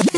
Embassy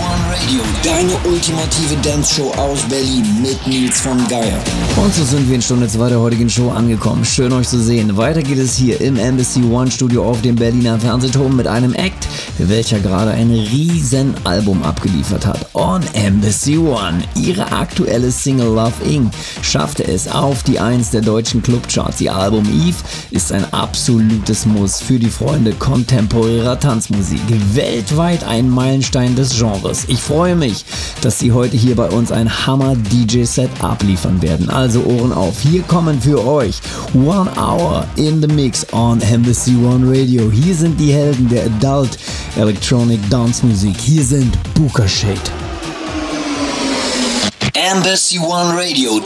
One Radio, deine ultimative Dance-Show aus Berlin mit Nils von Geier. Und so sind wir in Stunde 2 der heutigen Show angekommen. Schön euch zu sehen. Weiter geht es hier im Embassy One Studio auf dem Berliner Fernsehturm mit einem Act, welcher gerade ein riesen Album abgeliefert hat. On Embassy One. Ihre aktuelle Single Love Inc. schaffte es auf die 1 der deutschen Clubcharts. Ihr Album Eve ist ein absolutes Muss für die Freunde kontemporärer Tanzmusik. Weltweit ein Meilenstein des Genres. Ich freue mich, dass sie heute hier bei uns ein Hammer-DJ-Set abliefern werden. Also Ohren auf. Hier kommen für euch One Hour in the Mix on Embassy One Radio. Hier sind die Helden der Adult Electronic Dance Musik. Hier sind Booker Shade. Embassy One Radio.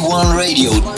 One Radio.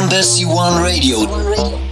Embassy One Radio.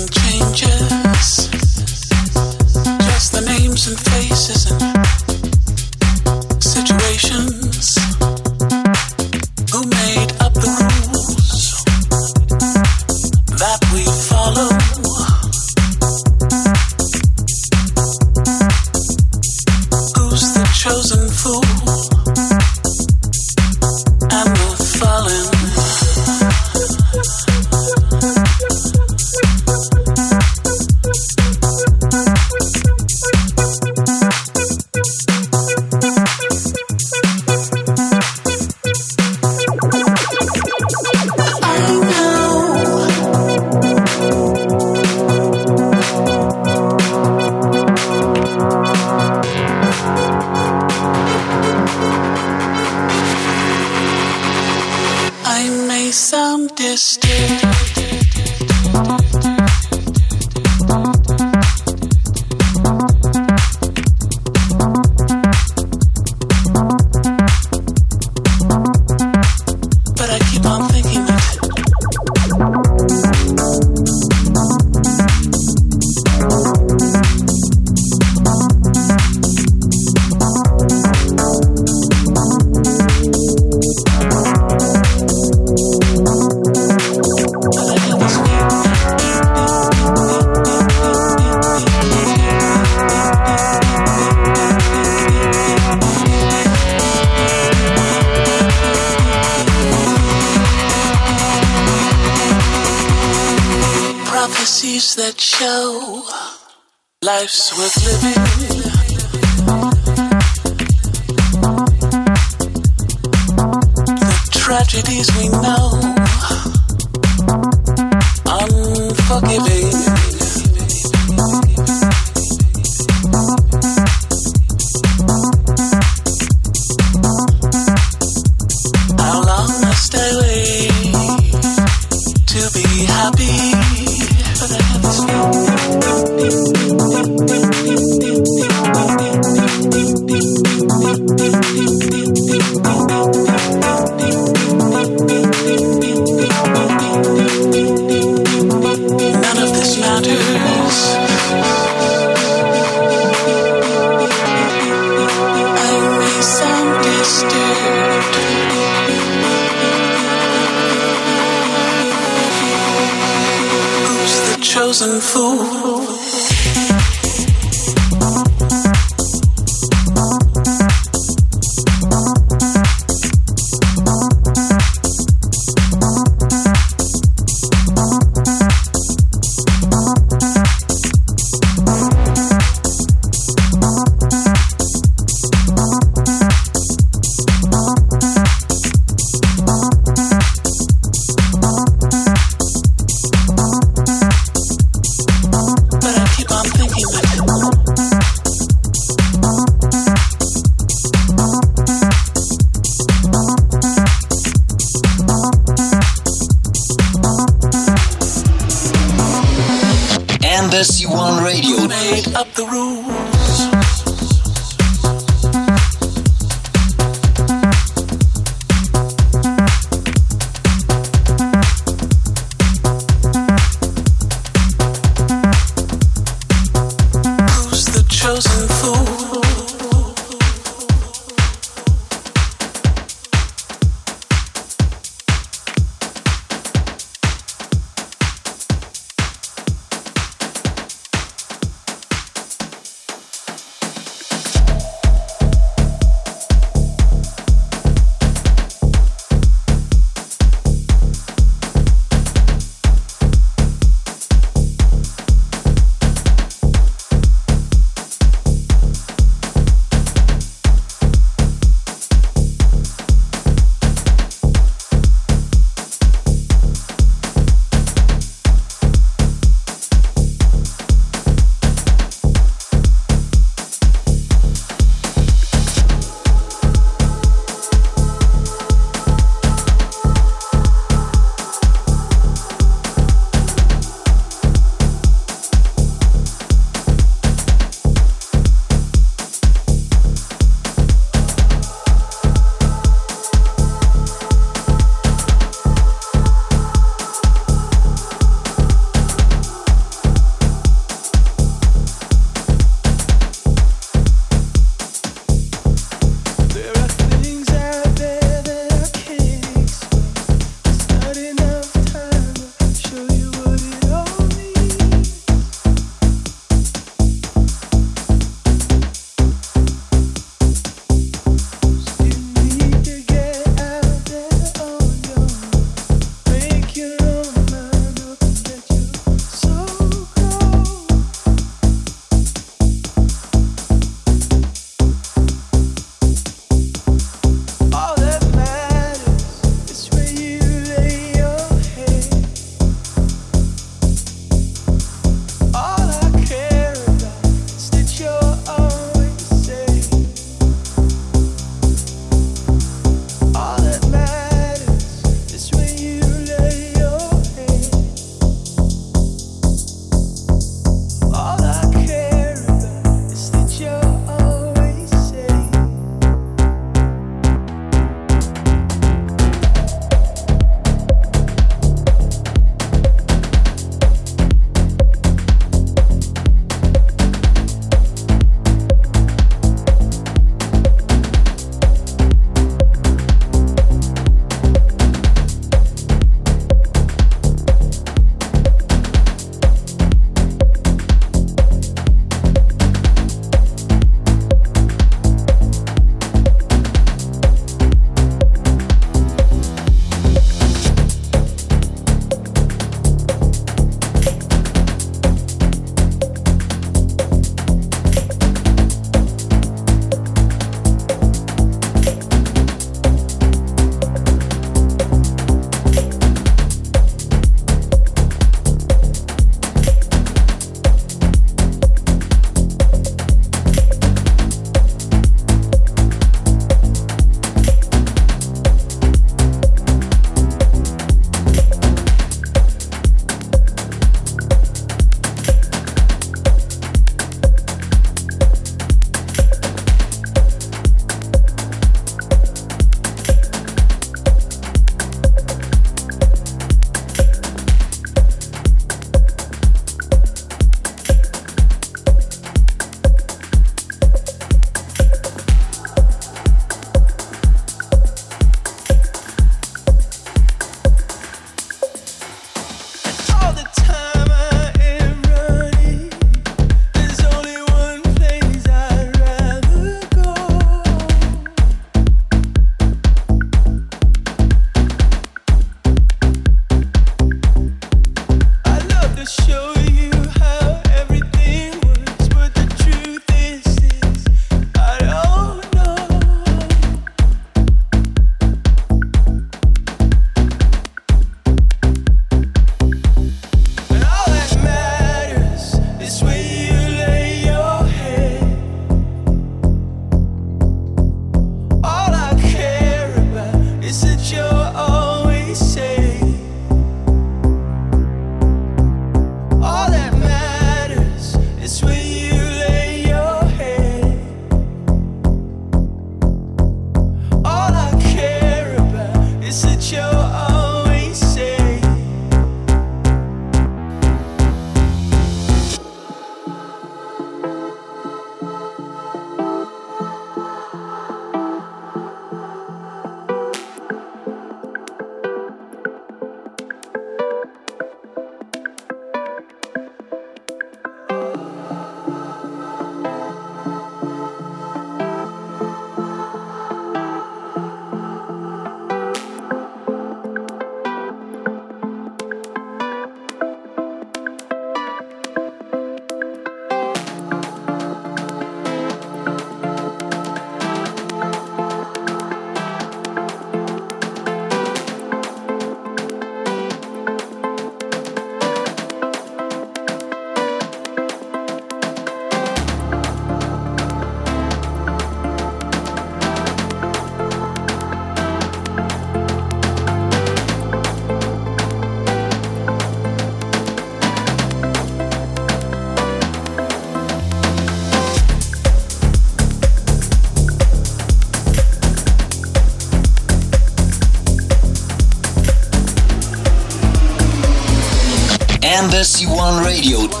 Embassy One Radio.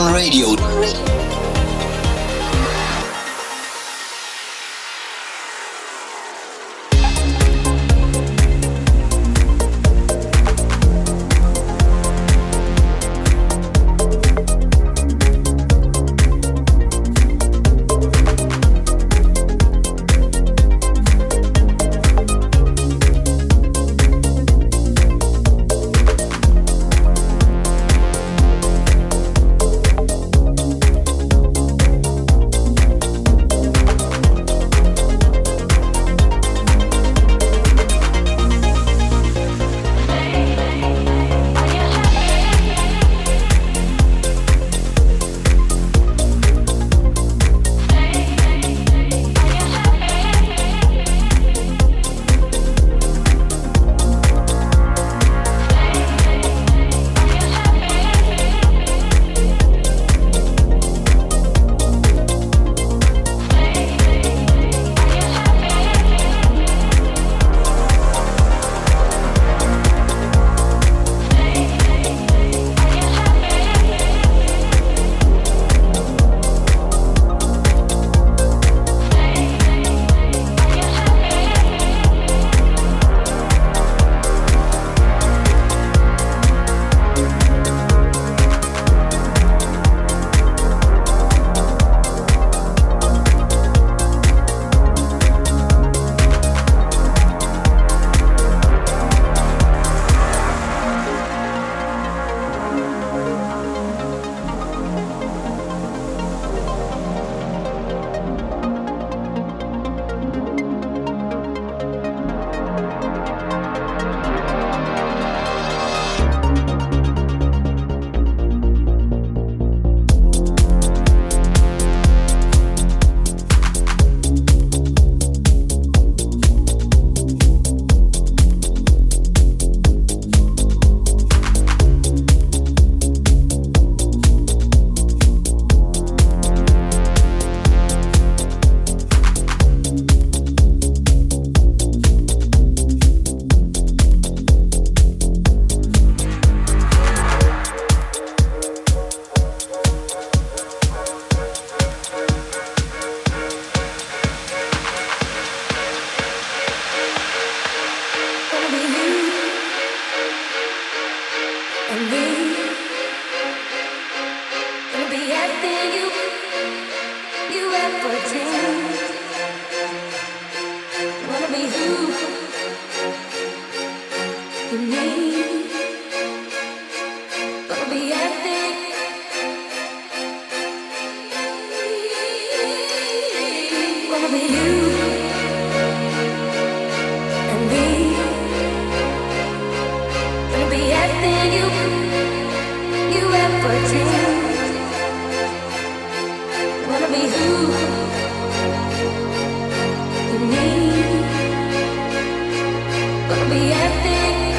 on radio Embassy One Radio. be everything